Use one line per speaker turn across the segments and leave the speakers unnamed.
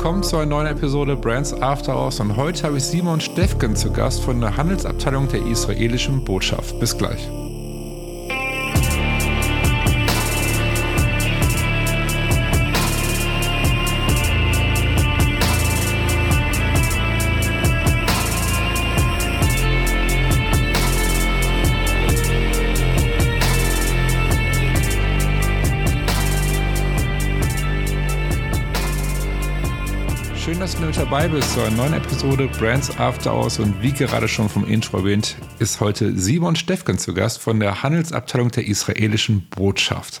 willkommen zu einer neuen Episode Brands After Hours und heute habe ich Simon Stefken zu Gast von der Handelsabteilung der israelischen Botschaft. Bis gleich. Dabei bist zu einer neuen Episode Brands After Hours und wie gerade schon vom Intro erwähnt, ist heute Simon Stefken zu Gast von der Handelsabteilung der israelischen Botschaft.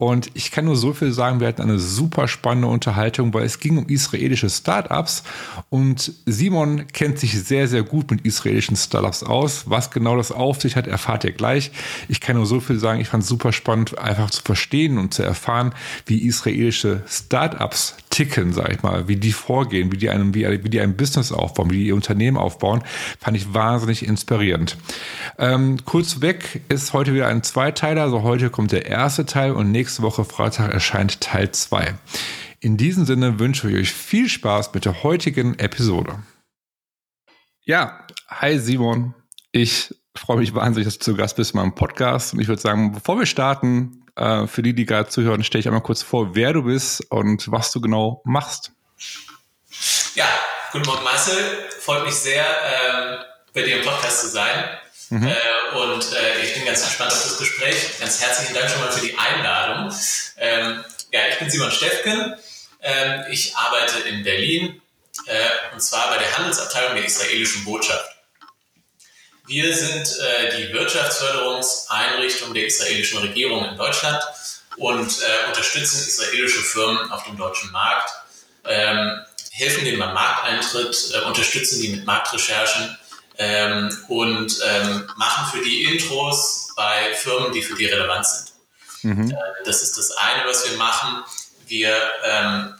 Und ich kann nur so viel sagen, wir hatten eine super spannende Unterhaltung, weil es ging um israelische Startups und Simon kennt sich sehr, sehr gut mit israelischen Startups aus. Was genau das auf sich hat, erfahrt ihr gleich. Ich kann nur so viel sagen, ich fand es super spannend, einfach zu verstehen und zu erfahren, wie israelische Startups ticken, sag ich mal, wie die vorgehen, wie die, einem, wie, wie die ein Business aufbauen, wie die ihr Unternehmen aufbauen, fand ich wahnsinnig inspirierend. Ähm, kurz weg ist heute wieder ein Zweiteiler, also heute kommt der erste Teil und nächste Woche Freitag erscheint Teil 2. In diesem Sinne wünsche ich euch viel Spaß mit der heutigen Episode. Ja, hi Simon. Ich freue mich wahnsinnig, dass du zu Gast bist in meinem Podcast. Und ich würde sagen, bevor wir starten, äh, für die, die gerade zuhören, stelle ich einmal kurz vor, wer du bist und was du genau machst.
Ja, guten Morgen Marcel. Freut mich sehr, ähm, bei dir im Podcast zu sein. Mhm. Äh, und äh, ich bin ganz gespannt auf das Gespräch. Ganz herzlichen Dank schon mal für die Einladung. Ähm, ja, ich bin Simon Steffken. Ähm, ich arbeite in Berlin äh, und zwar bei der Handelsabteilung der israelischen Botschaft. Wir sind äh, die Wirtschaftsförderungseinrichtung der israelischen Regierung in Deutschland und äh, unterstützen israelische Firmen auf dem deutschen Markt, ähm, helfen denen beim Markteintritt, äh, unterstützen die mit Marktrecherchen ähm, und ähm, machen für die Intros bei Firmen, die für die relevant sind. Mhm. Äh, das ist das eine, was wir machen. Wir ähm,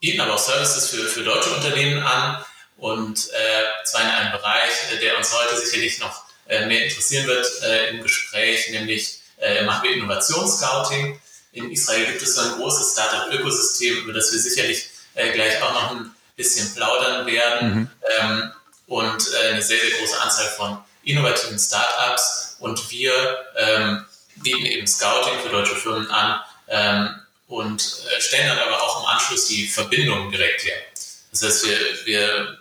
bieten aber auch Services für, für deutsche Unternehmen an und äh, zwar in einem Bereich, äh, der uns heute sicherlich noch äh, mehr interessieren wird äh, im Gespräch, nämlich äh, machen wir Innovationsscouting. In Israel gibt es so ein großes Startup-Ökosystem, über das wir sicherlich äh, gleich auch noch ein bisschen plaudern werden. Mhm. Ähm, und äh, eine sehr, sehr große Anzahl von innovativen Startups. Und wir ähm, bieten eben Scouting für deutsche Firmen an ähm, und äh, stellen dann aber auch im Anschluss die Verbindungen direkt her. Das heißt, wir, wir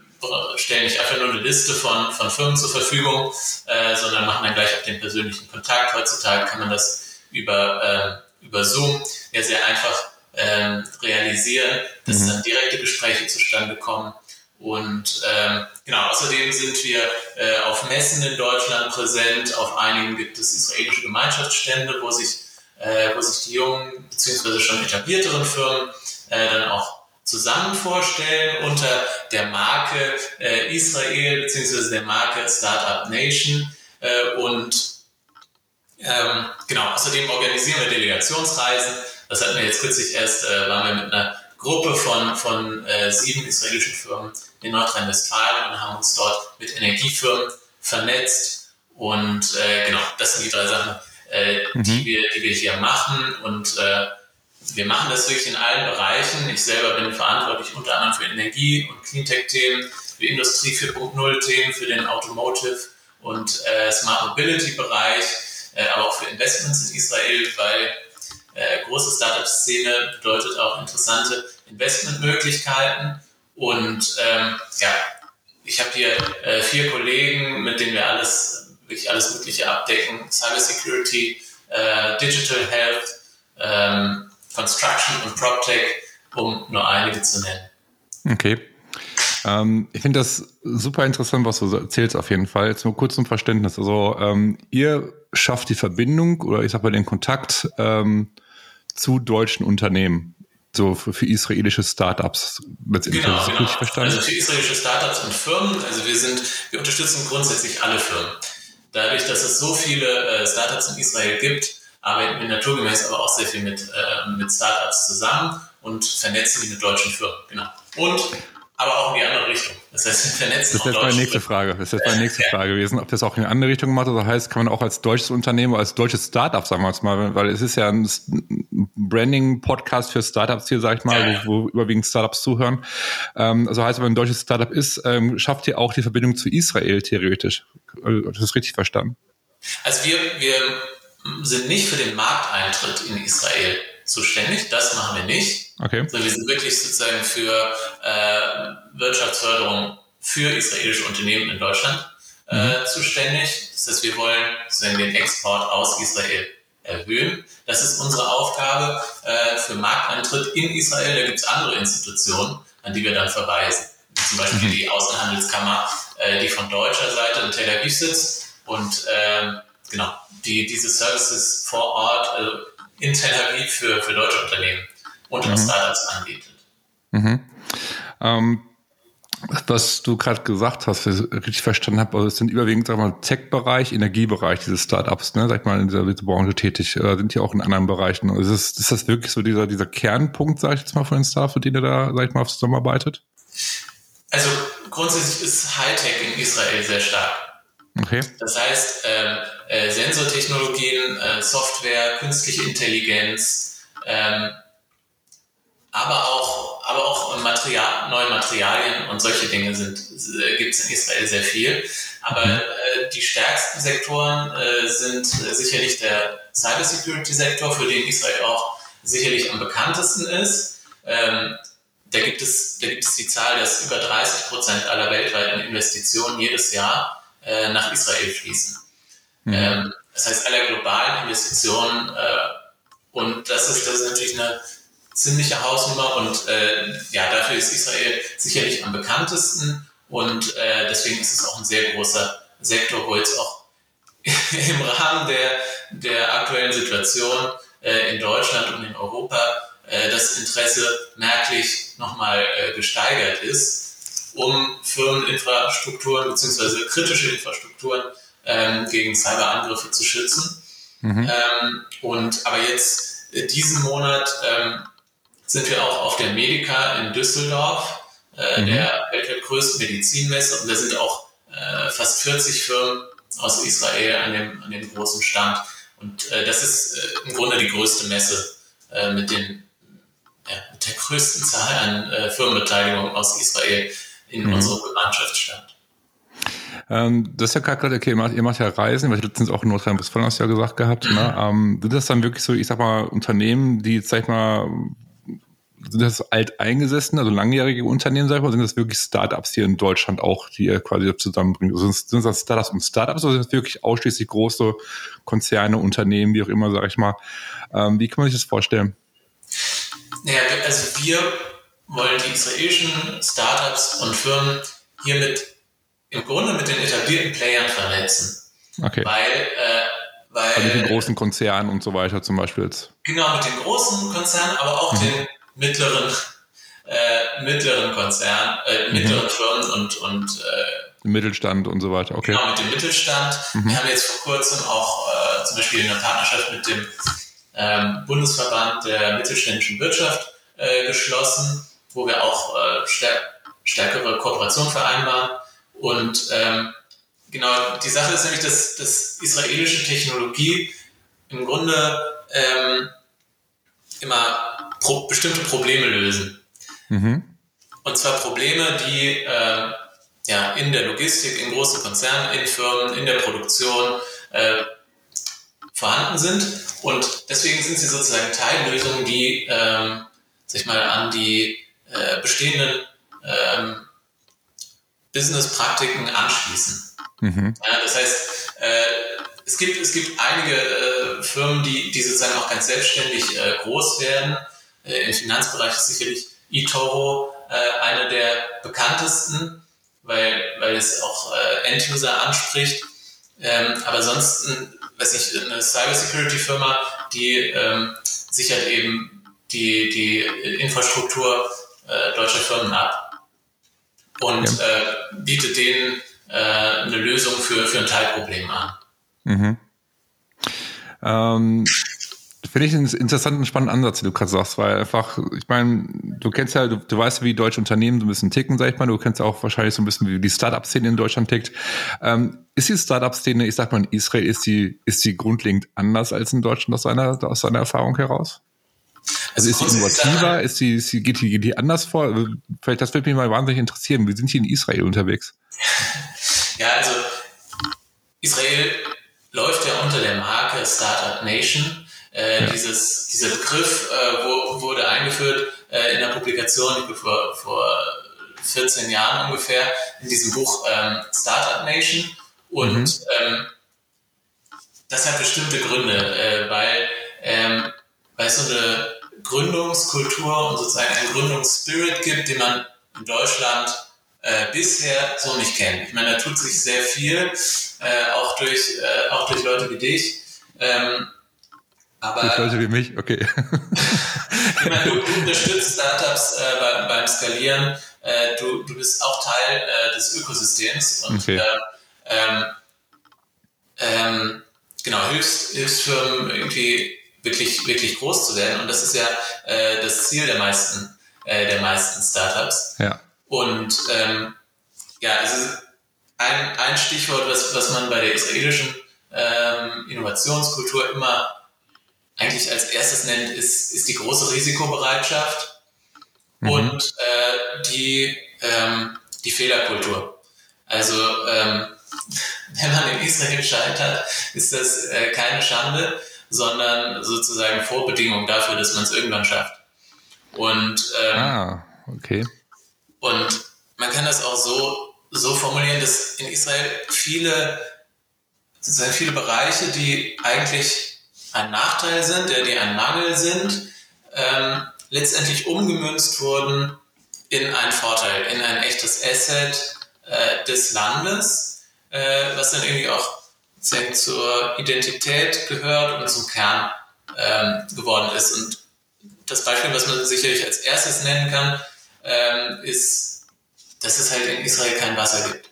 stellen nicht einfach nur eine Liste von, von Firmen zur Verfügung, äh, sondern machen dann gleich auch den persönlichen Kontakt. Heutzutage kann man das über, äh, über Zoom ja sehr einfach äh, realisieren, dass mhm. dann direkte Gespräche zustande kommen und ähm, genau, außerdem sind wir äh, auf Messen in Deutschland präsent. Auf einigen gibt es israelische Gemeinschaftsstände, wo sich, äh, wo sich die jungen bzw. schon etablierteren Firmen äh, dann auch zusammen vorstellen unter der Marke äh, Israel bzw. der Marke Startup Nation. Äh, und ähm, genau, außerdem organisieren wir Delegationsreisen. Das hatten wir jetzt kürzlich erst, äh, waren wir mit einer Gruppe von, von äh, sieben israelischen Firmen in Nordrhein-Westfalen und haben uns dort mit Energiefirmen vernetzt. Und äh, genau, das sind die drei Sachen, äh, mhm. die, wir, die wir hier machen. Und äh, wir machen das wirklich in allen Bereichen. Ich selber bin verantwortlich unter anderem für Energie- und Cleantech-Themen, für Industrie 4.0-Themen, für den Automotive- und äh, Smart Mobility-Bereich, äh, aber auch für Investments in Israel, weil äh, große Startup-Szene bedeutet auch interessante Investmentmöglichkeiten. Und ähm, ja, ich habe hier äh, vier Kollegen, mit denen wir alles, wirklich alles Mögliche abdecken. Cybersecurity, äh, Digital Health, ähm, Construction und PropTech, um nur einige zu nennen.
Okay. Ähm, ich finde das super interessant, was du erzählst auf jeden Fall. Jetzt nur kurz zum Verständnis. Also ähm, ihr schafft die Verbindung oder ich sag mal den Kontakt ähm, zu deutschen Unternehmen so für, für israelische Startups
letztendlich. Genau, genau. Verstanden? Also für israelische Startups und Firmen. Also wir sind, wir unterstützen grundsätzlich alle Firmen. Dadurch, dass es so viele äh, Startups in Israel gibt, arbeiten wir naturgemäß aber auch sehr viel mit, äh, mit Startups zusammen und vernetzen die mit deutschen Firmen. Genau. Und aber auch in die andere Richtung. Das heißt, wir vernetzen
Das ist jetzt meine nächste Frage. Das ist jetzt meine nächste Frage gewesen, ob das auch in eine andere Richtung macht. Also heißt, kann man auch als deutsches Unternehmen, als deutsches Startup, sagen wir jetzt mal, weil es ist ja ein Branding-Podcast für Startups hier, sag ich mal, ja, wo, wo, überwiegend Startups zuhören. Ähm, also heißt, wenn man ein deutsches Startup ist, ähm, schafft ihr auch die Verbindung zu Israel theoretisch. Also, das ist richtig verstanden.
Also wir, wir sind nicht für den Markteintritt in Israel zuständig. Das machen wir nicht.
Okay.
Also wir sind wirklich sozusagen für äh, Wirtschaftsförderung für israelische Unternehmen in Deutschland äh, mhm. zuständig. Das heißt, wir wollen sozusagen den Export aus Israel erhöhen. Das ist unsere Aufgabe äh, für Markteintritt in Israel. Da gibt es andere Institutionen, an die wir dann verweisen. Zum Beispiel mhm. die Außenhandelskammer, äh, die von deutscher Seite in Tel Aviv sitzt und äh, genau, die diese Services vor Ort, also in Tel Aviv für, für deutsche Unternehmen und mhm. Startups anbietet.
Mhm. Ähm, was du gerade gesagt hast, wenn ich richtig verstanden habe, also es sind überwiegend, sag mal, Tech-Bereich, Energiebereich, diese Startups, ne, sag ich mal, in dieser Branche tätig, äh, sind ja auch in anderen Bereichen. Also ist, ist das wirklich so dieser, dieser Kernpunkt, sag ich jetzt mal, von den Startups, mit denen ihr da, sag ich mal, zusammenarbeitet?
Also grundsätzlich ist Hightech in Israel sehr stark.
Okay.
Das heißt, ähm, äh, Sensortechnologien, äh, Software, künstliche Intelligenz, ähm, aber auch, aber auch Material, neue Materialien und solche Dinge sind, äh, gibt es in Israel sehr viel. Aber mhm. äh, die stärksten Sektoren äh, sind äh, sicherlich der Cybersecurity-Sektor, für den Israel auch sicherlich am bekanntesten ist. Ähm, da gibt es, da gibt es die Zahl, dass über 30 Prozent aller weltweiten Investitionen jedes Jahr äh, nach Israel fließen. Mhm. Ähm, das heißt, aller globalen Investitionen äh, und das ist, das ist natürlich eine ziemliche Hausnummer und äh, ja, dafür ist Israel sicherlich am bekanntesten und äh, deswegen ist es auch ein sehr großer Sektor, wo jetzt auch im Rahmen der, der aktuellen Situation äh, in Deutschland und in Europa äh, das Interesse merklich nochmal äh, gesteigert ist um Firmeninfrastrukturen bzw. kritische Infrastrukturen ähm, gegen Cyberangriffe zu schützen. Mhm. Ähm, und aber jetzt äh, diesen Monat ähm, sind wir auch auf der Medica in Düsseldorf, äh, mhm. der weltweit größten Medizinmesse, und da sind auch äh, fast 40 Firmen aus Israel an dem, an dem großen Stand. Und äh, das ist äh, im Grunde die größte Messe äh, mit, den, ja, mit der größten Zahl an äh, Firmenbeteiligungen aus Israel in mhm. unserer Gemeinschaft stand.
Ähm, das ist ja gerade, okay, ihr macht, ihr macht ja Reisen, weil ich letztens auch in Nordrhein-Westfalen hast du ja gesagt gehabt. Ne? Mhm. Ähm, sind das dann wirklich so, ich sag mal, Unternehmen, die, sag ich mal, sind das alteingesessen, also langjährige Unternehmen, sag ich mal, sind das wirklich Startups hier in Deutschland auch, die ihr quasi zusammenbringt? Also sind das Startups und Startups oder sind das wirklich ausschließlich große Konzerne, Unternehmen, wie auch immer, sag ich mal? Ähm, wie kann man sich das vorstellen?
Naja, also wir wollen die israelischen Startups und Firmen hiermit im Grunde mit den etablierten Playern vernetzen.
Okay.
Weil, äh, weil
also mit den großen Konzernen und so weiter zum Beispiel jetzt.
Genau, mit den großen Konzernen, aber auch mhm. den mittleren, äh, mittleren Konzernen, äh, mhm. mittleren mhm. Firmen und, und äh,
Mittelstand und so weiter, okay.
Genau, mit dem Mittelstand. Mhm. Wir haben jetzt vor kurzem auch äh, zum Beispiel eine Partnerschaft mit dem ähm, Bundesverband der mittelständischen Wirtschaft äh, geschlossen, wo wir auch äh, stär stärkere Kooperation vereinbaren. Und ähm, genau, die Sache ist nämlich, dass, dass israelische Technologie im Grunde ähm, immer pro bestimmte Probleme lösen. Mhm. Und zwar Probleme, die äh, ja, in der Logistik, in großen Konzernen, in Firmen, in der Produktion äh, vorhanden sind. Und deswegen sind sie sozusagen Teillösungen, die ähm, sich mal an die äh, bestehenden ähm, Business-Praktiken anschließen. Mhm. Ja, das heißt, äh, es, gibt, es gibt einige äh, Firmen, die, die sozusagen auch ganz selbstständig äh, groß werden. Äh, Im Finanzbereich ist sicherlich eToro äh, eine der bekanntesten, weil, weil es auch äh, End-User anspricht. Ähm, aber sonst, weiß ich, eine Cybersecurity-Firma, die ähm, sichert eben die, die Infrastruktur äh, deutsche Firmen ab und ja. äh, bietet denen äh, eine Lösung für, für ein Teilproblem an.
Mhm. Ähm, Finde ich einen interessanten, spannenden Ansatz, den du gerade sagst, weil einfach, ich meine, du kennst ja, du, du weißt, wie deutsche Unternehmen so ein bisschen ticken, sag ich mal. Du kennst auch wahrscheinlich so ein bisschen, wie die Startup-Szene in Deutschland tickt. Ähm, ist die Startup-Szene, ich sag mal, in Israel, ist die, ist die grundlegend anders als in Deutschland aus seiner, aus seiner Erfahrung heraus? Also, also ist sie innovativer? Ist sie, ist sie, geht, die, geht die anders vor? Vielleicht, das würde mich mal wahnsinnig interessieren. Wie sind die in Israel unterwegs?
Ja, also Israel läuft ja unter der Marke Startup Nation. Äh, ja. dieses, dieser Begriff äh, wo, wurde eingeführt äh, in der Publikation vor, vor 14 Jahren ungefähr in diesem Buch ähm, Startup Nation. Und mhm. ähm, das hat bestimmte Gründe, äh, weil, ähm, weil so eine Gründungskultur und sozusagen einen Gründungsspirit gibt, den man in Deutschland äh, bisher so nicht kennt. Ich meine, da tut sich sehr viel, äh, auch, durch, äh, auch durch Leute wie dich. Ähm,
aber, durch Leute wie mich, okay.
ich meine, du, du unterstützt Startups äh, beim, beim Skalieren. Äh, du, du bist auch Teil äh, des Ökosystems und okay. ähm, ähm, genau, hilfst, hilfst Firmen irgendwie wirklich, wirklich groß zu werden. Und das ist ja äh, das Ziel der meisten, äh, der meisten Startups.
Ja.
Und ähm, ja, also ein, ein Stichwort, was, was man bei der israelischen ähm, Innovationskultur immer eigentlich als erstes nennt, ist, ist die große Risikobereitschaft mhm. und äh, die, ähm, die Fehlerkultur. Also ähm, wenn man in Israel scheitert, ist das äh, keine Schande, sondern sozusagen Vorbedingung dafür, dass man es irgendwann schafft. Und ähm,
ah, okay.
Und man kann das auch so, so formulieren, dass in Israel viele, sozusagen viele Bereiche, die eigentlich ein Nachteil sind, die ein Mangel sind, ähm, letztendlich umgemünzt wurden in einen Vorteil, in ein echtes Asset äh, des Landes, äh, was dann irgendwie auch zur Identität gehört und zum Kern ähm, geworden ist. Und das Beispiel, was man sicherlich als erstes nennen kann, ähm, ist, dass es halt in Israel kein Wasser gibt.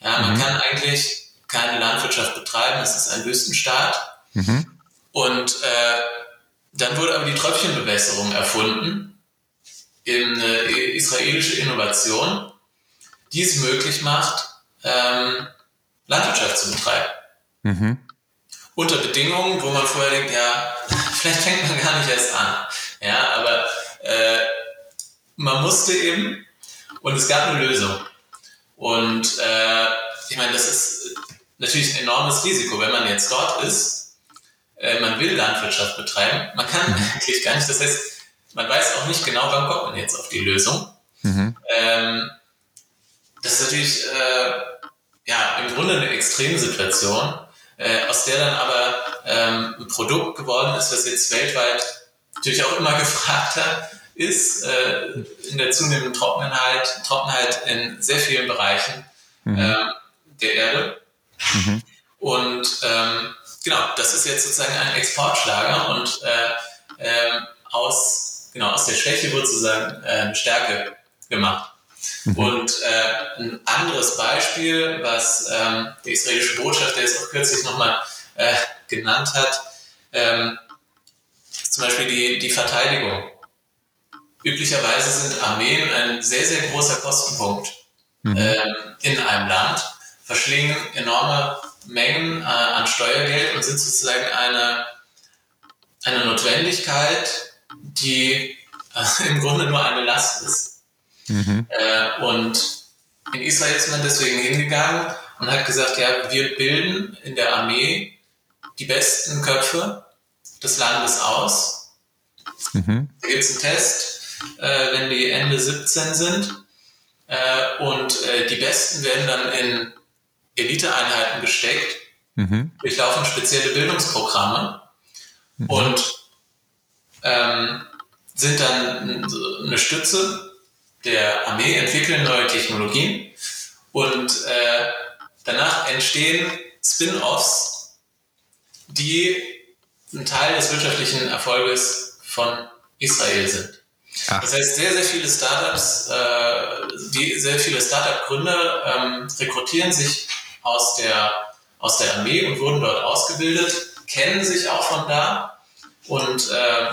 Ja, man mhm. kann eigentlich keine Landwirtschaft betreiben, es ist ein Wüstenstaat. Mhm. Und äh, dann wurde aber die Tröpfchenbewässerung erfunden, eine israelische Innovation, die es möglich macht, ähm, Landwirtschaft zu betreiben. Mhm. Unter Bedingungen, wo man vorher denkt, ja, vielleicht fängt man gar nicht erst an. Ja, aber äh, man musste eben und es gab eine Lösung. Und äh, ich meine, das ist natürlich ein enormes Risiko, wenn man jetzt dort ist. Äh, man will Landwirtschaft betreiben, man kann mhm. eigentlich gar nicht. Das heißt, man weiß auch nicht genau, wann kommt man jetzt auf die Lösung. Mhm. Ähm, das ist natürlich äh, ja im Grunde eine extreme Situation, äh, aus der dann aber ähm, ein Produkt geworden ist, was jetzt weltweit natürlich auch immer gefragter ist äh, in der zunehmenden Trockenheit, Trockenheit in sehr vielen Bereichen mhm. äh, der Erde. Mhm. Und ähm, genau, das ist jetzt sozusagen ein Exportschlager und äh, äh, aus, genau, aus der Schwäche wird sozusagen äh, Stärke gemacht. Mhm. Und äh, ein anderes Beispiel, was ähm, der israelische Botschafter jetzt auch kürzlich nochmal äh, genannt hat, ähm, zum Beispiel die, die Verteidigung. Üblicherweise sind Armeen ein sehr, sehr großer Kostenpunkt mhm. ähm, in einem Land, verschlingen enorme Mengen äh, an Steuergeld und sind sozusagen eine, eine Notwendigkeit, die äh, im Grunde nur eine Last ist. Mhm. Äh, und in Israel ist man deswegen hingegangen und hat gesagt, ja, wir bilden in der Armee die besten Köpfe des Landes aus. Mhm. Da gibt es einen Test, äh, wenn die Ende 17 sind. Äh, und äh, die Besten werden dann in Eliteeinheiten gesteckt, mhm. durchlaufen spezielle Bildungsprogramme mhm. und ähm, sind dann eine Stütze der Armee, entwickeln neue Technologien und äh, danach entstehen Spin-offs, die ein Teil des wirtschaftlichen Erfolges von Israel sind. Ach. Das heißt, sehr, sehr viele Startups, äh, die, sehr viele Startup-Gründer ähm, rekrutieren sich aus der, aus der Armee und wurden dort ausgebildet, kennen sich auch von da und äh,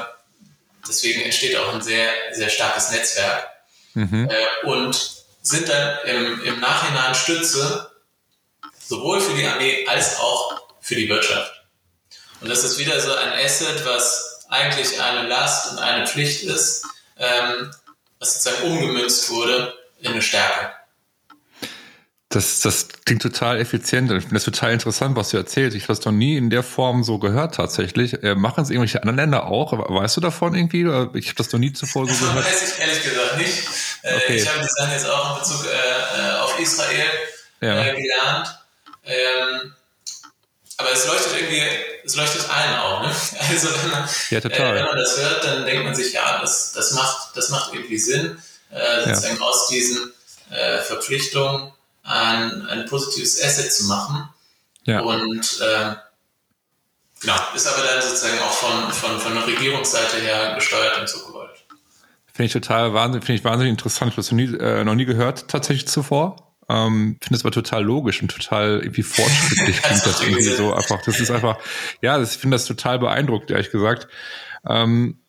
deswegen entsteht auch ein sehr, sehr starkes Netzwerk mhm. äh, und sind dann im, im Nachhinein Stütze sowohl für die Armee als auch für die Wirtschaft. Und das ist wieder so ein Asset, was eigentlich eine Last und eine Pflicht ist, ähm, was sozusagen umgemünzt wurde in eine Stärke.
Das, das klingt total effizient und ich finde das total interessant, was du erzählst. Ich habe das noch nie in der Form so gehört tatsächlich. Äh, machen es irgendwelche anderen Länder auch? Weißt du davon irgendwie? Ich habe das noch nie zuvor so
das
gehört.
Das weiß ich ehrlich gesagt nicht. Äh, okay. Ich habe die Sachen jetzt auch in Bezug äh, auf Israel ja. äh, gelernt. Ähm, aber es leuchtet irgendwie, es leuchtet allen auch. Ne? Also wenn man, ja, äh, wenn man das hört, dann denkt man sich, ja, das, das, macht, das macht irgendwie Sinn, äh, sozusagen ja. aus diesen äh, Verpflichtungen ein, ein positives Asset zu machen. Ja. Und äh, genau, ist aber dann sozusagen auch von, von, von der Regierungsseite her gesteuert und so gewollt.
Finde ich total wahnsinnig, finde ich wahnsinnig interessant. Ich habe das noch nie, äh, noch nie gehört tatsächlich zuvor. Ähm, finde es aber total logisch und total irgendwie fortschrittlich klingt das irgendwie so einfach. Das ist einfach, ja, ich finde das total beeindruckt, ehrlich gesagt. Ähm,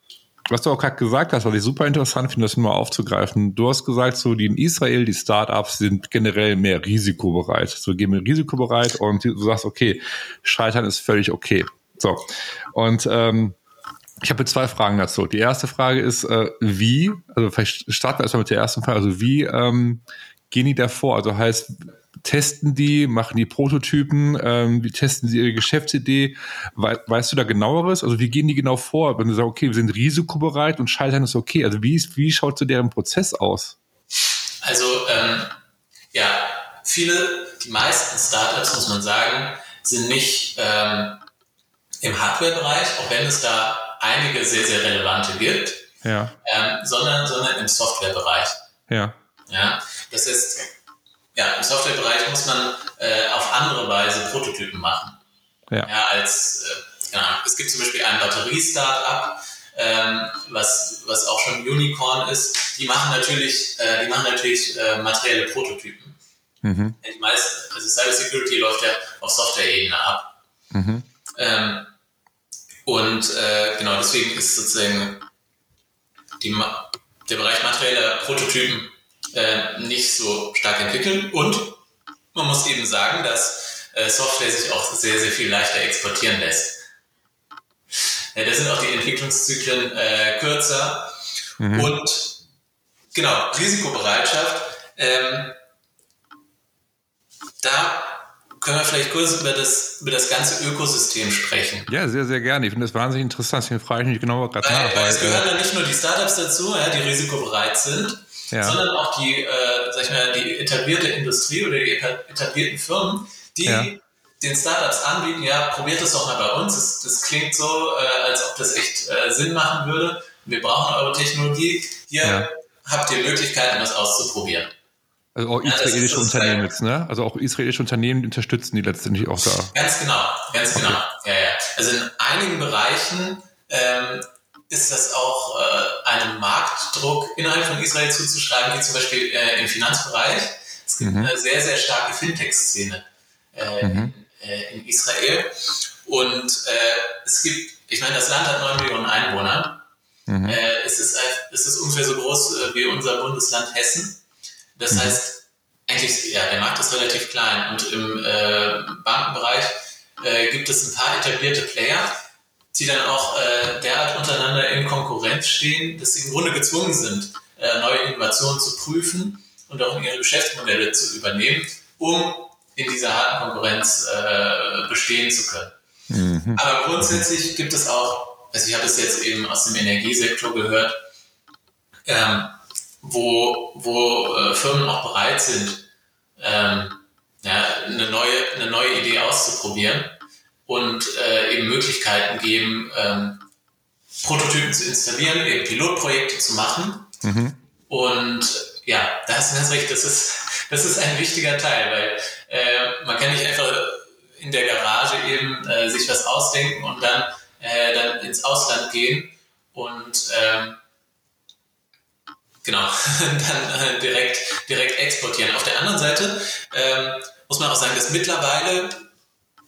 was du auch gerade gesagt hast, was ich super interessant finde, das nur aufzugreifen. Du hast gesagt, so die in Israel, die Startups sind generell mehr risikobereit. So gehen wir risikobereit und du sagst, okay, Scheitern ist völlig okay. So. Und ähm, ich habe zwei Fragen dazu. Die erste Frage ist, äh, wie, also vielleicht starten wir erstmal mit der ersten Frage, also wie ähm, gehen die da vor? Also heißt, testen die, machen die Prototypen, ähm, wie testen sie ihre Geschäftsidee? We weißt du da genaueres? Also wie gehen die genau vor, wenn du sagst, okay, wir sind risikobereit und scheitern ist okay? Also wie, ist, wie schaut so deren Prozess aus?
Also ähm, ja, viele, die meisten Startups, muss man sagen, sind nicht ähm, im Hardware-Bereich, auch wenn es da einige sehr, sehr relevante gibt, ja. ähm, sondern, sondern im Software-Bereich.
Ja.
Ja, das heißt, ja, im Softwarebereich muss man äh, auf andere Weise Prototypen machen. Ja. ja als, äh, genau. Es gibt zum Beispiel ein Batterie-Startup, ähm, was, was auch schon Unicorn ist. Die machen natürlich, äh, die machen natürlich äh, materielle Prototypen. Mhm. Die meisten, also Cybersecurity läuft ja auf Software-Ebene ab. Mhm. Ähm, und äh, genau deswegen ist sozusagen die, der Bereich materieller Prototypen äh, nicht so stark entwickeln. Und man muss eben sagen, dass äh, Software sich auch sehr, sehr viel leichter exportieren lässt. Ja, da sind auch die Entwicklungszyklen äh, kürzer. Mhm. Und genau, Risikobereitschaft. Ähm, da können wir vielleicht kurz über das, über das ganze Ökosystem sprechen.
Ja, sehr, sehr gerne. Ich finde das wahnsinnig interessant. Deswegen frage ich mich genauer gerade
nach. Weil, weil es gehören äh, ja nicht nur die Startups dazu, ja, die risikobereit sind, ja. sondern auch die, äh, sag ich mal, die etablierte Industrie oder die etablierten Firmen, die ja. den Startups anbieten, ja, probiert das doch mal bei uns. Das, das klingt so, äh, als ob das echt äh, Sinn machen würde. Wir brauchen eure Technologie. Hier ja. habt ihr Möglichkeiten, das auszuprobieren.
Also auch israelische ja, Unternehmen jetzt, ne? Also auch israelische Unternehmen unterstützen die letztendlich auch da.
Ganz genau, ganz genau. Ja, ja. Also in einigen Bereichen ähm, ist das auch äh, einem Marktdruck innerhalb von Israel zuzuschreiben, wie zum Beispiel äh, im Finanzbereich. Es gibt mhm. eine sehr, sehr starke Fintech-Szene äh, mhm. in, äh, in, Israel. Und äh, es gibt, ich meine, das Land hat 9 Millionen Einwohner. Mhm. Äh, es, ist, es ist ungefähr so groß wie unser Bundesland Hessen. Das mhm. heißt, eigentlich, ja, der Markt ist relativ klein. Und im Bankenbereich gibt es ein paar etablierte Player die dann auch äh, derart untereinander in Konkurrenz stehen, dass sie im Grunde gezwungen sind, äh, neue Innovationen zu prüfen und auch in ihre Geschäftsmodelle zu übernehmen, um in dieser harten Konkurrenz äh, bestehen zu können. Mhm. Aber grundsätzlich gibt es auch, also ich habe es jetzt eben aus dem Energiesektor gehört, ähm, wo, wo äh, Firmen auch bereit sind, ähm, ja, eine, neue, eine neue Idee auszuprobieren und äh, eben Möglichkeiten geben, ähm, Prototypen zu installieren, eben Pilotprojekte zu machen. Mhm. Und ja, da hast du ganz recht, das ist, das ist ein wichtiger Teil, weil äh, man kann nicht einfach in der Garage eben äh, sich was ausdenken und dann, äh, dann ins Ausland gehen und ähm, genau, dann äh, direkt, direkt exportieren. Auf der anderen Seite ähm, muss man auch sagen, dass mittlerweile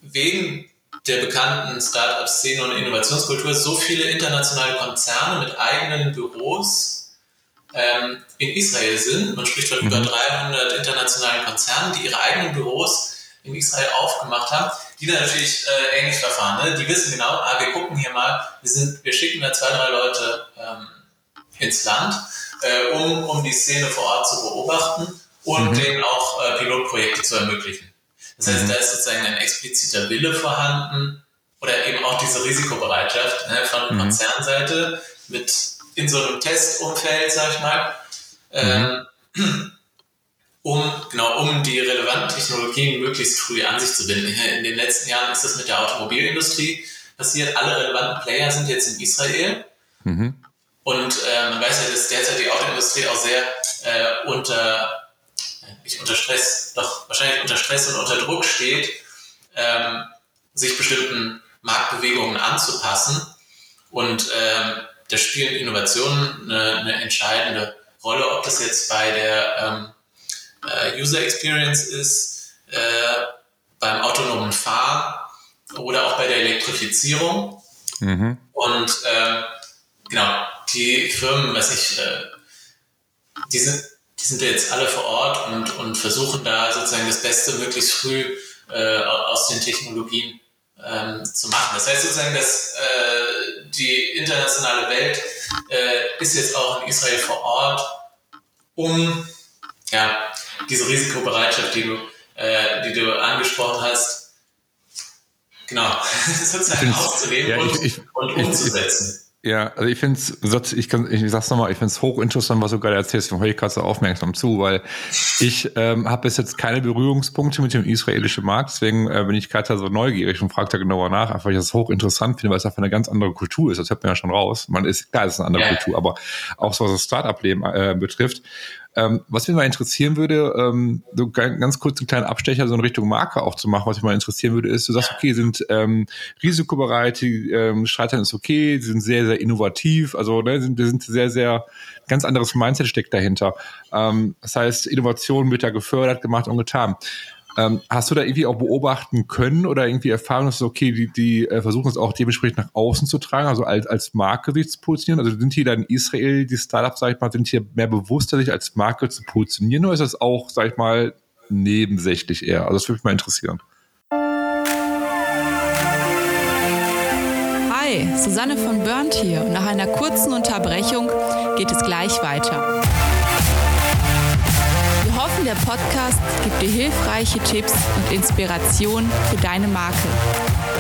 wegen der bekannten Startup-Szene und Innovationskultur so viele internationale Konzerne mit eigenen Büros ähm, in Israel sind. Man spricht von mhm. über 300 internationalen Konzernen, die ihre eigenen Büros in Israel aufgemacht haben, die da natürlich äh, ähnlich verfahren. Ne? Die wissen genau, ah, wir gucken hier mal, wir, sind, wir schicken da zwei, drei Leute ähm, ins Land, äh, um, um die Szene vor Ort zu beobachten und mhm. denen auch äh, Pilotprojekte zu ermöglichen. Das heißt, mhm. da ist sozusagen ein expliziter Wille vorhanden oder eben auch diese Risikobereitschaft ne, von mhm. Konzernseite mit in so einem Testumfeld, sag ich mal, ähm, mhm. um, genau, um die relevanten Technologien möglichst früh an sich zu binden. In den letzten Jahren ist das mit der Automobilindustrie passiert. Alle relevanten Player sind jetzt in Israel. Mhm. Und äh, man weiß ja, dass derzeit die Autoindustrie auch sehr äh, unter nicht unter Stress, doch wahrscheinlich unter Stress und unter Druck steht, ähm, sich bestimmten Marktbewegungen anzupassen. Und ähm, da spielen Innovationen eine, eine, entscheidende Rolle, ob das jetzt bei der ähm, äh, User Experience ist, äh, beim autonomen Fahren oder auch bei der Elektrifizierung. Mhm. Und äh, genau, die Firmen, was ich, äh, die sind die sind jetzt alle vor Ort und, und versuchen da sozusagen das Beste möglichst früh äh, aus den Technologien ähm, zu machen. Das heißt sozusagen, dass äh, die internationale Welt äh, ist jetzt auch in Israel vor Ort, um ja, diese Risikobereitschaft, die du, äh, die du angesprochen hast, genau, sozusagen auszuleben ja, und, ich, ich, und umzusetzen.
Ja, also ich finde es, ich, kann, ich sag's nochmal, ich finde es hochinteressant, was du gerade erzählst, ich höre ich gerade so aufmerksam zu, weil ich ähm, habe bis jetzt keine Berührungspunkte mit dem israelischen Markt, deswegen äh, bin ich gerade so neugierig und frage da genauer nach, einfach weil ich das hochinteressant finde, weil es einfach eine ganz andere Kultur ist, das hört man ja schon raus. Man ist, klar, es ist eine andere ja. Kultur, aber auch so was das Startup-Leben äh, betrifft, ähm, was mich mal interessieren würde, ähm, so ganz kurz einen kleinen Abstecher so in Richtung Marke auch zu machen, was mich mal interessieren würde, ist, du sagst, okay, sind ähm, risikobereit, die ähm, Scheitern ist okay, sind sehr, sehr innovativ, also ne, sind, sind sehr, sehr ganz anderes Mindset steckt dahinter. Ähm, das heißt, Innovation wird ja gefördert, gemacht und getan. Ähm, hast du da irgendwie auch beobachten können oder irgendwie erfahren, dass okay, die, die äh, versuchen es auch dementsprechend nach außen zu tragen, also als, als Marke sich zu positionieren? Also sind hier dann in Israel, die Startups, sag ich mal, sind hier mehr bewusster, sich als Marke zu positionieren oder ist das auch, sag ich mal, nebensächlich eher? Also das würde mich mal interessieren.
Hi, Susanne von Burnt hier nach einer kurzen Unterbrechung geht es gleich weiter der Podcast gibt dir hilfreiche Tipps und Inspiration für deine Marke.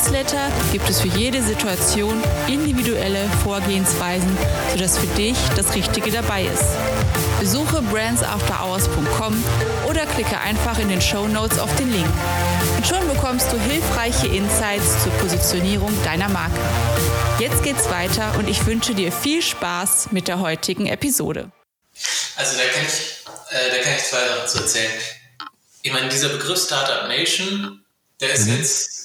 Newsletter gibt es für jede Situation individuelle Vorgehensweisen, sodass für dich das Richtige dabei ist. Besuche brandsafterhours.com oder klicke einfach in den Show Notes auf den Link. Und schon bekommst du hilfreiche Insights zur Positionierung deiner Marke. Jetzt geht's weiter und ich wünsche dir viel Spaß mit der heutigen Episode.
Also da kann ich, äh, da kann ich zwei Sachen zu erzählen. Ich meine, dieser Begriff Startup Nation, der ist mhm. jetzt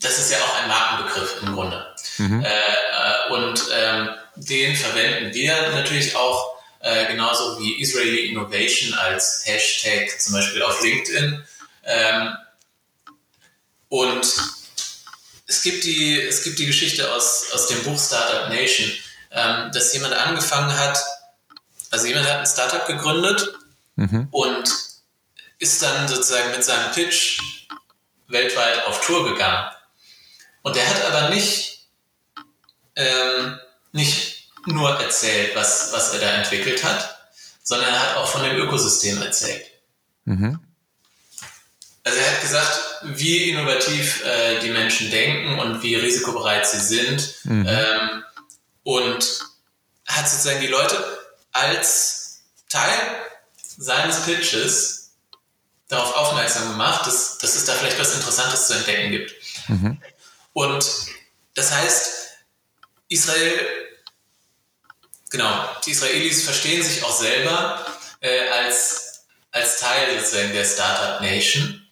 das ist ja auch ein Markenbegriff im Grunde. Mhm. Äh, äh, und ähm, den verwenden wir natürlich auch äh, genauso wie Israeli Innovation als Hashtag zum Beispiel auf LinkedIn. Ähm, und es gibt die, es gibt die Geschichte aus, aus dem Buch Startup Nation, ähm, dass jemand angefangen hat, also jemand hat ein Startup gegründet mhm. und ist dann sozusagen mit seinem Pitch weltweit auf Tour gegangen. Und er hat aber nicht, ähm, nicht nur erzählt, was, was er da entwickelt hat, sondern er hat auch von dem Ökosystem erzählt. Mhm. Also er hat gesagt, wie innovativ äh, die Menschen denken und wie risikobereit sie sind mhm. ähm, und hat sozusagen die Leute als Teil seines Pitches darauf aufmerksam gemacht, dass, dass es da vielleicht was Interessantes zu entdecken gibt. Mhm. Und das heißt, Israel, genau, die Israelis verstehen sich auch selber äh, als, als Teil sozusagen der Startup Nation.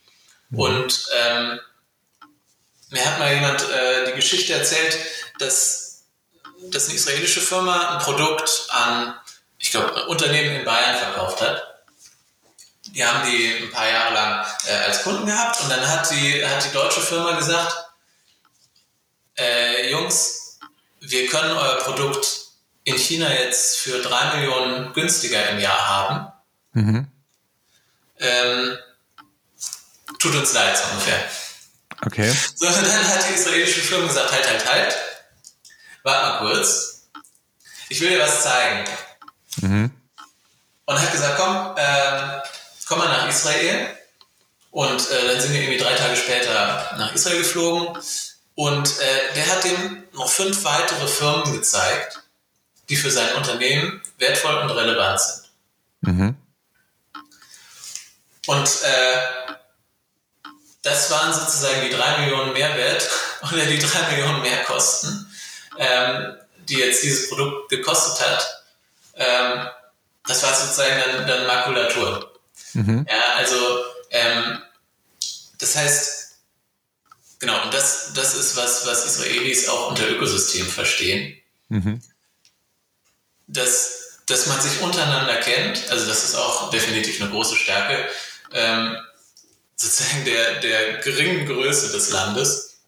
Mhm. Und ähm, mir hat mal jemand äh, die Geschichte erzählt, dass, dass eine israelische Firma ein Produkt an, ich glaube, Unternehmen in Bayern verkauft hat. Die haben die ein paar Jahre lang äh, als Kunden gehabt und dann hat die, hat die deutsche Firma gesagt, äh, Jungs, wir können euer Produkt in China jetzt für drei Millionen günstiger im Jahr haben. Mhm. Ähm, tut uns leid, so ungefähr.
Okay.
So, und dann hat die israelische Firma gesagt, halt, halt, halt, warte mal kurz, ich will dir was zeigen. Mhm. Und hat gesagt, komm, äh, komm mal nach Israel. Und äh, dann sind wir irgendwie drei Tage später nach Israel geflogen. Und äh, der hat ihm noch fünf weitere Firmen gezeigt, die für sein Unternehmen wertvoll und relevant sind. Mhm. Und äh, das waren sozusagen die drei Millionen Mehrwert oder die drei Millionen Mehrkosten, ähm, die jetzt dieses Produkt gekostet hat. Ähm, das war sozusagen dann, dann Makulatur. Mhm. Ja, also ähm, das heißt, Genau, und das, das ist was, was Israelis auch unter Ökosystem verstehen. Mhm. Dass, dass man sich untereinander kennt, also das ist auch definitiv eine große Stärke, ähm, sozusagen der, der geringen Größe des Landes.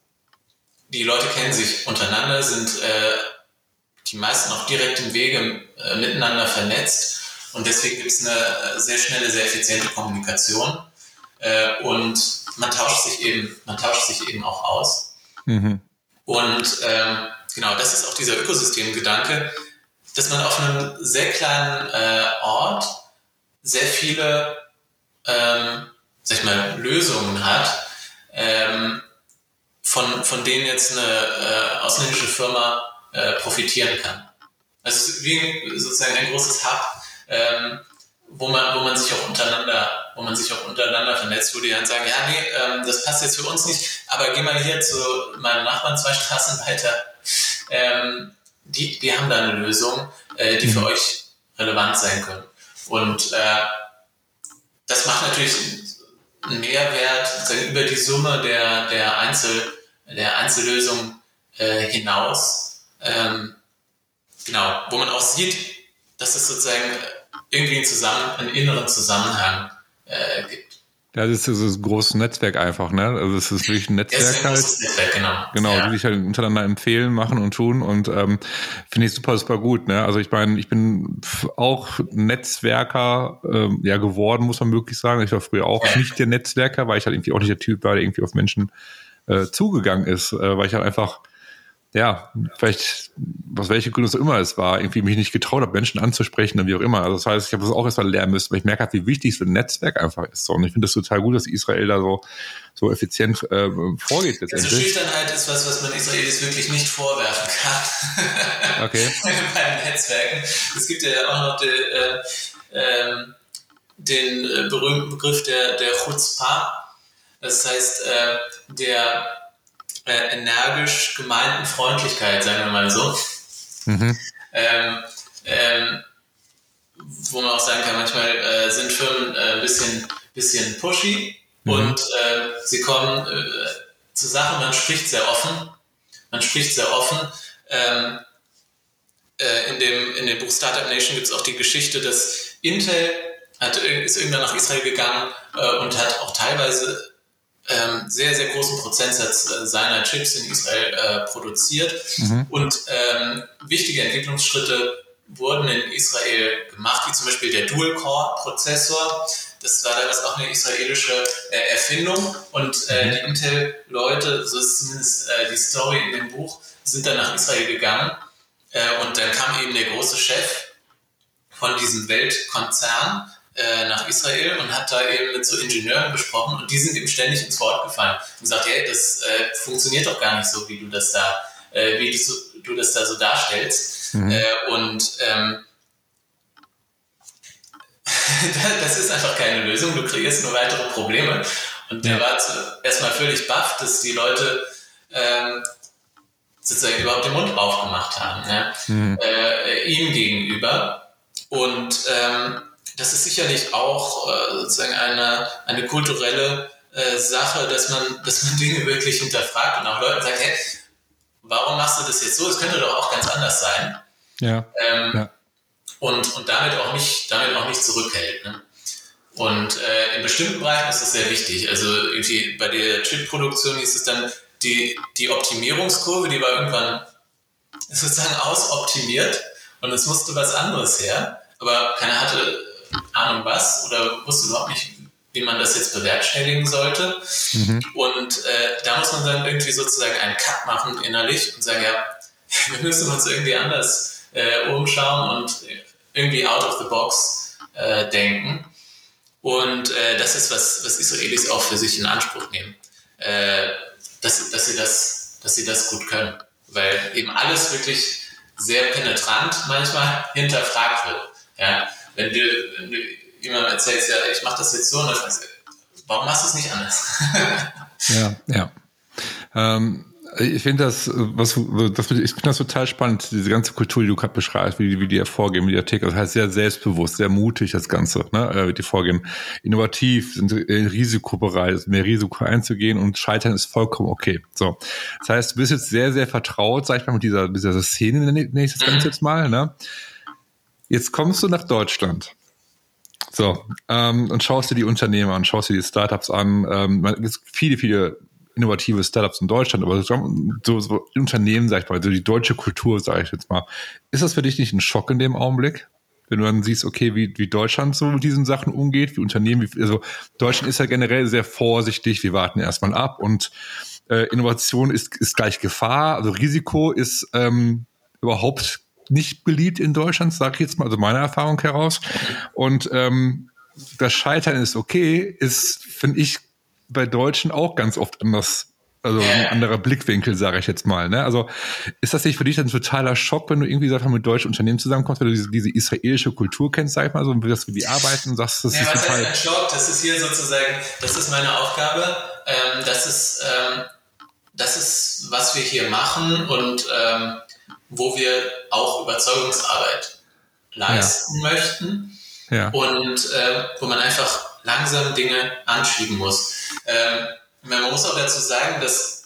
Die Leute kennen sich untereinander, sind äh, die meisten auf direktem Wege äh, miteinander vernetzt und deswegen gibt es eine äh, sehr schnelle, sehr effiziente Kommunikation. Äh, und man tauscht sich eben, man tauscht sich eben auch aus. Mhm. Und ähm, genau, das ist auch dieser Ökosystemgedanke, dass man auf einem sehr kleinen äh, Ort sehr viele, ähm, sag ich mal, Lösungen hat, ähm, von, von denen jetzt eine äh, ausländische Firma äh, profitieren kann. Also es ist wie sozusagen ein großes Hub, ähm, wo man, wo man sich auch untereinander, wo man sich auch untereinander vernetzt, wo die dann sagen, ja, nee, ähm, das passt jetzt für uns nicht, aber geh mal hier zu meinem Nachbarn zwei Straßen weiter. Ähm, die, die haben da eine Lösung, äh, die für mhm. euch relevant sein können. Und äh, das macht natürlich einen Mehrwert über die Summe der, der, Einzel, der Einzellösung äh, hinaus. Ähm, genau, wo man auch sieht, dass es sozusagen irgendwie einen, Zusammen einen inneren Zusammenhang äh, gibt.
Ja, das ist dieses große Netzwerk einfach, ne? Also es ist wirklich ein Netzwerk ja, ein halt. Netzwerk, genau. Genau, ja. die sich halt untereinander empfehlen, machen und tun und ähm, finde ich super, super gut, ne? Also ich meine, ich bin auch Netzwerker ähm, ja geworden, muss man wirklich sagen. Ich war früher auch ja. nicht der Netzwerker, weil ich halt irgendwie auch nicht der Typ war, der irgendwie auf Menschen äh, zugegangen ist, äh, weil ich halt einfach ja, vielleicht, was welche Gründe es immer es war, irgendwie mich nicht getraut habe, Menschen anzusprechen und wie auch immer. Also das heißt, ich habe das auch erstmal lernen müssen, weil ich merke halt, wie wichtig so ein Netzwerk einfach ist. Und ich finde das total gut, dass Israel da so, so effizient äh, vorgeht
letztendlich. Also Schüchternheit ist was, was man Israelis wirklich nicht vorwerfen kann. Okay. Bei den Netzwerken. Es gibt ja auch noch die, äh, äh, den äh, berühmten Begriff der, der Chutzpah. Das heißt, äh, der energisch gemeinten Freundlichkeit, sagen wir mal so. Mhm. Ähm, ähm, wo man auch sagen kann, manchmal äh, sind Firmen äh, ein bisschen, bisschen pushy mhm. und äh, sie kommen äh, zur Sache, man spricht sehr offen. Man spricht sehr offen. Ähm, äh, in, dem, in dem Buch Startup Nation gibt es auch die Geschichte, dass Intel hat, ist irgendwann nach Israel gegangen äh, und hat auch teilweise ähm, sehr, sehr großen Prozentsatz äh, seiner Chips in Israel äh, produziert. Mhm. Und ähm, wichtige Entwicklungsschritte wurden in Israel gemacht, wie zum Beispiel der Dual-Core-Prozessor. Das war damals auch eine israelische äh, Erfindung und äh, mhm. die Intel-Leute, so ist zumindest äh, die Story in dem Buch, sind dann nach Israel gegangen äh, und dann kam eben der große Chef von diesem Weltkonzern äh, nach Israel und hat da eben mit so Ingenieuren gesprochen und die sind ihm ständig ins Wort gefallen und gesagt, hey, das äh, funktioniert doch gar nicht so, wie du das da, äh, wie du, du, das da so darstellst. Mhm. Äh, und ähm, das ist einfach keine Lösung, du kreierst nur weitere Probleme. Und der ja. war erstmal völlig baff, dass die Leute ähm, sozusagen überhaupt den Mund aufgemacht haben, ne? mhm. äh, ihm gegenüber. Und ähm, das ist sicherlich auch äh, sozusagen eine, eine kulturelle äh, Sache, dass man, dass man Dinge wirklich hinterfragt und auch Leuten sagt, hey, warum machst du das jetzt so? Es könnte doch auch ganz anders sein.
Ja.
Ähm,
ja.
Und, und damit auch nicht, damit auch nicht zurückhält. Ne? Und äh, in bestimmten Bereichen ist das sehr wichtig. Also irgendwie bei der Chip-Produktion hieß es dann, die, die Optimierungskurve, die war irgendwann sozusagen ausoptimiert und es musste was anderes her, aber keiner hatte Ahnung was oder wusste überhaupt nicht, wie man das jetzt bewerkstelligen sollte. Mhm. Und äh, da muss man dann irgendwie sozusagen einen Cut machen innerlich und sagen, ja, wir müssen uns irgendwie anders äh, umschauen und irgendwie out of the box äh, denken. Und äh, das ist was, was Israelis auch für sich in Anspruch nehmen, äh, dass, dass, sie das, dass sie das gut können, weil eben alles wirklich sehr penetrant manchmal hinterfragt wird. Ja? Wenn du, wenn du jemandem erzählst, ja, ich mache das jetzt so, und dann fragst du, warum machst du es nicht anders?
ja, ja. Ähm, ich finde das, was, das, ich finde das total spannend, diese ganze Kultur, die du gerade beschreibst, wie, wie die hervorgehen, wie die Artikel, das heißt sehr selbstbewusst, sehr mutig, das Ganze, ne, äh, wie die vorgehen. Innovativ, sind risikobereit, mehr Risiko einzugehen und Scheitern ist vollkommen okay. So. Das heißt, du bist jetzt sehr, sehr vertraut, sag ich mal, mit dieser, mit dieser Szene, nächstes Ganze jetzt mal, ne? Jetzt kommst du nach Deutschland. So, ähm, und schaust dir die Unternehmen an, schaust dir die Startups an. Ähm, es gibt viele, viele innovative Startups in Deutschland, aber so, so Unternehmen, sag ich mal, so die deutsche Kultur, sage ich jetzt mal. Ist das für dich nicht ein Schock in dem Augenblick? Wenn du dann siehst, okay, wie, wie Deutschland so mit diesen Sachen umgeht, wie Unternehmen, wie, also Deutschland ist ja generell sehr vorsichtig, wir warten erstmal ab und äh, Innovation ist, ist gleich Gefahr, also Risiko ist ähm, überhaupt nicht beliebt in Deutschland, sage ich jetzt mal, also meiner Erfahrung heraus. Und ähm, das Scheitern ist okay, ist, finde ich, bei Deutschen auch ganz oft anders. Also ein anderer Blickwinkel, sage ich jetzt mal. Ne? Also ist das nicht für dich ein totaler Schock, wenn du irgendwie sag mal, mit deutschen Unternehmen zusammenkommst, wenn du diese, diese israelische Kultur kennst, sag ich mal, so wie das wie die arbeiten, sagst das
ja, ist was total. Heißt ein Schock? Das ist hier sozusagen, das ist meine Aufgabe. Ähm, das ist ähm, das ist, was wir hier machen und ähm, wo wir auch Überzeugungsarbeit leisten ja. möchten
ja.
und äh, wo man einfach langsam Dinge anschieben muss. Ähm, man muss auch dazu sagen, dass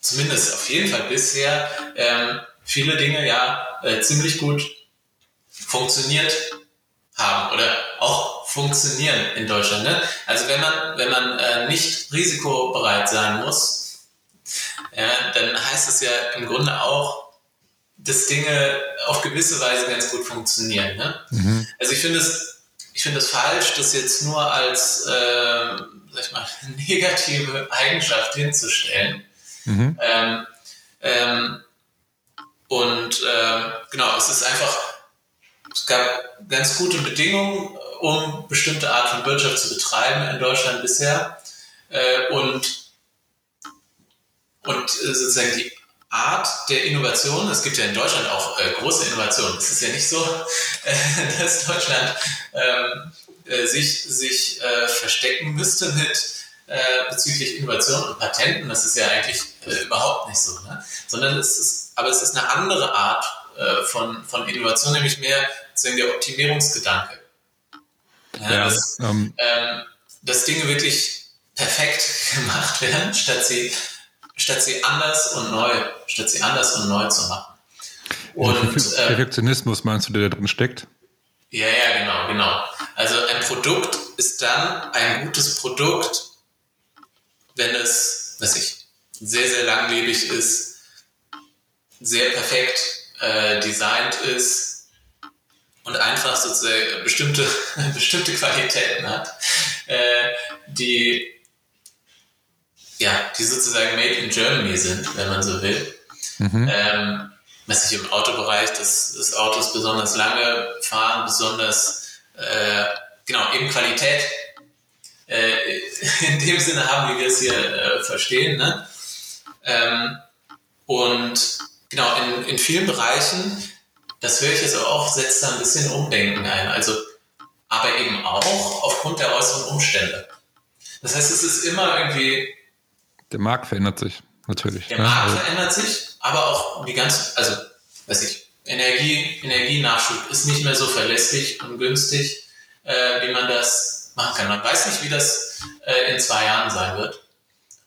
zumindest auf jeden Fall bisher ähm, viele Dinge ja äh, ziemlich gut funktioniert haben oder auch funktionieren in Deutschland. Ne? Also wenn man, wenn man äh, nicht risikobereit sein muss, ja, dann heißt es ja im Grunde auch, dass Dinge auf gewisse Weise ganz gut funktionieren. Ne? Mhm. Also ich finde es, ich finde es falsch, das jetzt nur als äh, sag ich mal, negative Eigenschaft hinzustellen. Mhm. Ähm, ähm, und äh, genau, es ist einfach, es gab ganz gute Bedingungen, um bestimmte Art von Wirtschaft zu betreiben in Deutschland bisher. Äh, und und äh, sozusagen die Art der Innovation. Es gibt ja in Deutschland auch äh, große Innovationen. Es ist ja nicht so, äh, dass Deutschland ähm, äh, sich, sich äh, verstecken müsste mit äh, bezüglich Innovation und Patenten. Das ist ja eigentlich äh, überhaupt nicht so. Ne? Sondern es ist, aber es ist eine andere Art von, von Innovation, nämlich mehr sozusagen der Optimierungsgedanke. Ja, ja, dass, ähm, ähm, dass Dinge wirklich perfekt gemacht werden, statt sie statt sie anders und neu, statt sie anders und neu zu machen.
Und, äh, Perfektionismus meinst du, der da drin steckt?
Ja, ja, genau, genau. Also ein Produkt ist dann ein gutes Produkt, wenn es, weiß ich, sehr, sehr langlebig ist, sehr perfekt äh, designt ist und einfach sozusagen bestimmte, bestimmte Qualitäten hat, äh, die ja, die sozusagen made in Germany sind, wenn man so will. Mhm. Ähm, messe ich im Autobereich, dass das Autos besonders lange fahren, besonders äh, genau eben Qualität äh, in dem Sinne haben, wie wir es hier äh, verstehen. Ne? Ähm, und genau, in, in vielen Bereichen, das höre ich jetzt auch, setzt da ein bisschen Umdenken ein. Also, aber eben auch aufgrund der äußeren Umstände. Das heißt, es ist immer irgendwie.
Der Markt verändert sich, natürlich.
Der Markt also. verändert sich, aber auch die ganze, also, weiß ich, Energie, Energienachschub ist nicht mehr so verlässlich und günstig, äh, wie man das machen kann. Man weiß nicht, wie das äh, in zwei Jahren sein wird.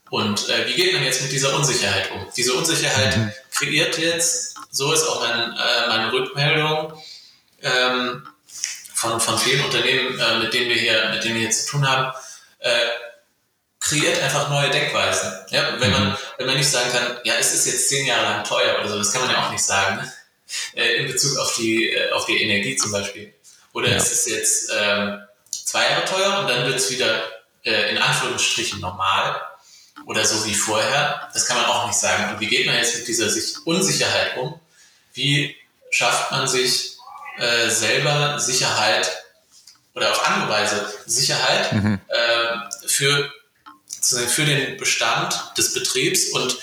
Und äh, wie geht man jetzt mit dieser Unsicherheit um? Diese Unsicherheit mhm. kreiert jetzt, so ist auch mein, äh, meine Rückmeldung ähm, von, von vielen Unternehmen, äh, mit denen wir hier, mit denen wir hier zu tun haben, äh, kreiert einfach neue Denkweisen. Ja, wenn man, mhm. wenn man nicht sagen kann, ja, es ist jetzt zehn Jahre lang teuer oder so, das kann man ja auch nicht sagen, ne? äh, in Bezug auf die, äh, auf die Energie zum Beispiel. Oder ja. es ist jetzt ähm, zwei Jahre teuer und dann wird es wieder äh, in Anführungsstrichen normal oder so wie vorher. Das kann man auch nicht sagen. Und wie geht man jetzt mit dieser Unsicherheit um? Wie schafft man sich äh, selber Sicherheit oder auf andere Weise Sicherheit mhm. äh, für, für den Bestand des Betriebs und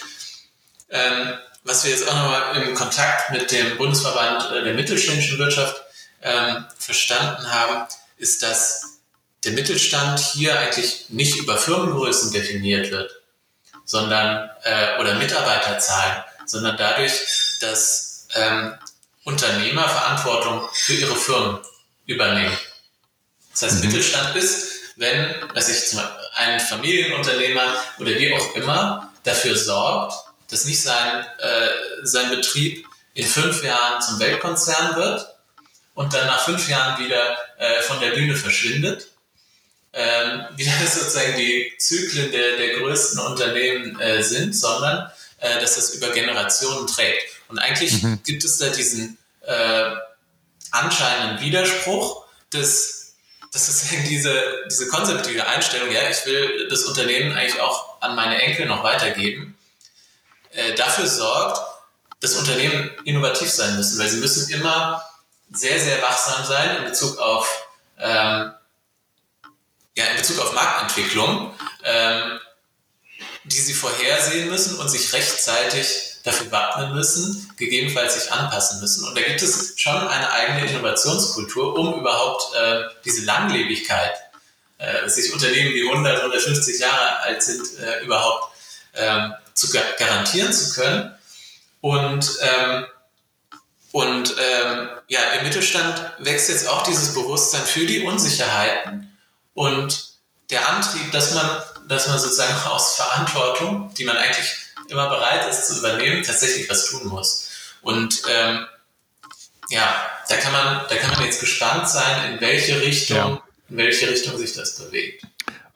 ähm, was wir jetzt auch nochmal im Kontakt mit dem Bundesverband äh, der mittelständischen Wirtschaft ähm, verstanden haben, ist, dass der Mittelstand hier eigentlich nicht über Firmengrößen definiert wird, sondern äh, oder Mitarbeiterzahlen, sondern dadurch, dass ähm, Unternehmer Verantwortung für ihre Firmen übernehmen. Das heißt, mhm. Mittelstand ist, wenn, weiß ich, zum ein Familienunternehmer oder wie auch immer dafür sorgt, dass nicht sein, äh, sein Betrieb in fünf Jahren zum Weltkonzern wird und dann nach fünf Jahren wieder äh, von der Bühne verschwindet, ähm, wie das sozusagen die Zyklen der, der größten Unternehmen äh, sind, sondern äh, dass das über Generationen trägt. Und eigentlich mhm. gibt es da diesen äh, anscheinenden Widerspruch, dass, dass sozusagen diese, diese konservative Einstellung, ja, ich will das Unternehmen eigentlich auch an meine Enkel noch weitergeben, äh, dafür sorgt, dass Unternehmen innovativ sein müssen, weil sie müssen immer sehr, sehr wachsam sein in Bezug auf ähm, ja, in Bezug auf Marktentwicklung, ähm, die sie vorhersehen müssen und sich rechtzeitig dafür wappnen müssen, gegebenenfalls sich anpassen müssen. Und da gibt es schon eine eigene Innovationskultur, um überhaupt äh, diese Langlebigkeit, äh, sich Unternehmen, die 100, 150 Jahre alt sind, äh, überhaupt ähm, zu garantieren zu können. Und, ähm, und ähm, ja, im Mittelstand wächst jetzt auch dieses Bewusstsein für die Unsicherheiten und der Antrieb, dass man, dass man sozusagen aus Verantwortung, die man eigentlich immer bereit ist zu übernehmen, tatsächlich was tun muss. Und ähm, ja, da kann man, da kann man jetzt gespannt sein, in welche Richtung, ja. in welche Richtung sich das bewegt.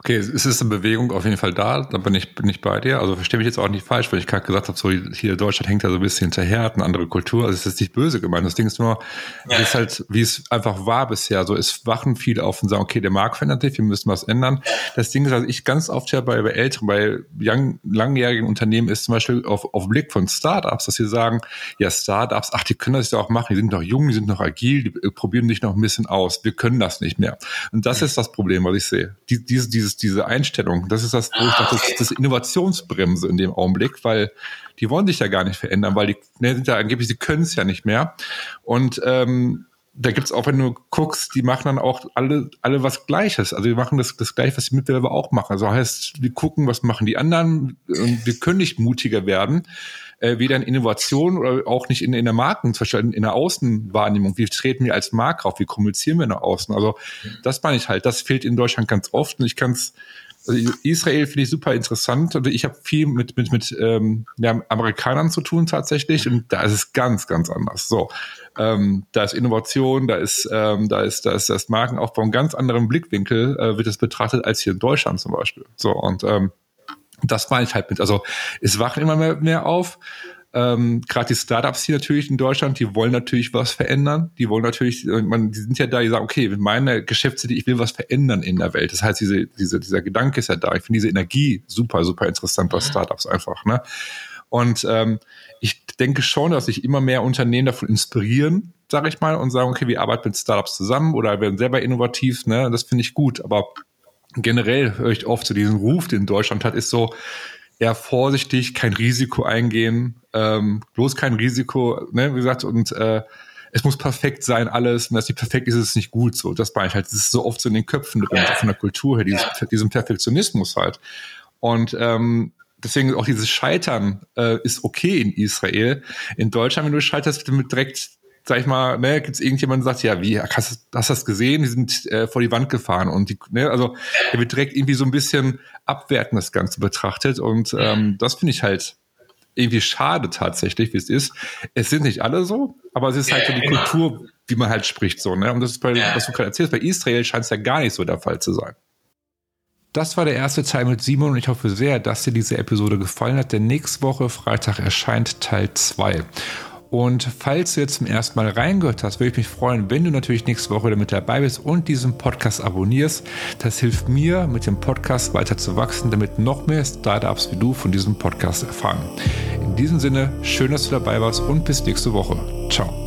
Okay, es ist eine Bewegung auf jeden Fall da, da bin ich, bin ich bei dir. Also verstehe mich jetzt auch nicht falsch, weil ich gerade gesagt habe, so hier Deutschland hängt da so ein bisschen hinterher, hat eine andere Kultur. Also es ist nicht böse gemeint. Das Ding ist nur, ja. es ist halt, wie es einfach war bisher. So, es wachen viele auf und sagen, okay, der Markt verändert sich, wir müssen was ändern. Das Ding ist, also ich ganz oft ja bei, bei älteren, bei young, langjährigen Unternehmen ist zum Beispiel auf, auf Blick von Startups, dass sie sagen, ja, Startups, ach, die können das ja auch machen, die sind noch jung, die sind noch agil, die probieren sich noch ein bisschen aus. Wir können das nicht mehr. Und das ist das Problem, was ich sehe. Die, diese, dieses dieses, diese Einstellung. Das ist das, wo ich dachte, das ist das Innovationsbremse in dem Augenblick, weil die wollen sich ja gar nicht verändern, weil die ne, sind ja angeblich, sie können es ja nicht mehr. Und ähm, da gibt's auch, wenn du guckst, die machen dann auch alle, alle was Gleiches. Also die machen das, das Gleiche, was die Mitbewerber auch machen. Also heißt, wir gucken, was machen die anderen und wir können nicht mutiger werden, äh, weder in Innovation oder auch nicht in, in der Marken, zum Beispiel in, der Außenwahrnehmung. Wie treten wir als Marke auf? Wie kommunizieren wir nach außen? Also das meine ich halt. Das fehlt in Deutschland ganz oft und ich kann es also Israel finde ich super interessant. Also ich habe viel mit, mit, mit ähm, Amerikanern zu tun tatsächlich und da ist es ganz, ganz anders. So, ähm, da ist Innovation, da ist, ähm, da ist, da ist das Markenaufbau einen ganz anderen Blickwinkel äh, wird es betrachtet als hier in Deutschland zum Beispiel. So und ähm, das meine ich halt mit. Also es wachen immer mehr, mehr auf. Ähm, Gerade die Startups hier natürlich in Deutschland, die wollen natürlich was verändern. Die wollen natürlich, man, die sind ja da, die sagen, okay, meine Geschäftsidee, ich will was verändern in der Welt. Das heißt, diese, diese, dieser Gedanke ist ja da. Ich finde diese Energie super, super interessant bei Startups einfach. Ne? Und ähm, ich denke schon, dass sich immer mehr Unternehmen davon inspirieren, sage ich mal, und sagen, okay, wir arbeiten mit Startups zusammen oder werden selber innovativ, ne? Das finde ich gut. Aber generell höre ich oft so diesen Ruf, den Deutschland hat, ist so, eher vorsichtig, kein Risiko eingehen, ähm, bloß kein Risiko, ne, wie gesagt, und äh, es muss perfekt sein, alles. Und es nicht perfekt ist, ist es nicht gut. So, das meine ich halt. Das ist so oft so in den Köpfen drin, ja. von der Kultur her, dieses, ja. diesen Perfektionismus halt. Und ähm, deswegen auch dieses Scheitern äh, ist okay in Israel. In Deutschland, wenn du scheiterst, wird mit direkt sag ich mal, ne, gibt es irgendjemand, der sagt, ja, wie, hast, hast du das gesehen? Die sind äh, vor die Wand gefahren und die, ne, also er wird direkt irgendwie so ein bisschen abwertend das Ganze betrachtet und ähm, das finde ich halt irgendwie schade tatsächlich, wie es ist. Es sind nicht alle so, aber es ist halt so die. Kultur, wie man halt spricht, so, ne? Und das ist bei, was du gerade erzählst, bei Israel scheint es ja gar nicht so der Fall zu sein. Das war der erste Teil mit Simon und ich hoffe sehr, dass dir diese Episode gefallen hat, denn nächste Woche Freitag erscheint Teil 2. Und falls du jetzt zum ersten Mal reingehört hast, würde ich mich freuen, wenn du natürlich nächste Woche wieder mit dabei bist und diesen Podcast abonnierst. Das hilft mir, mit dem Podcast weiter zu wachsen, damit noch mehr Startups wie du von diesem Podcast erfahren. In diesem Sinne, schön, dass du dabei warst und bis nächste Woche. Ciao.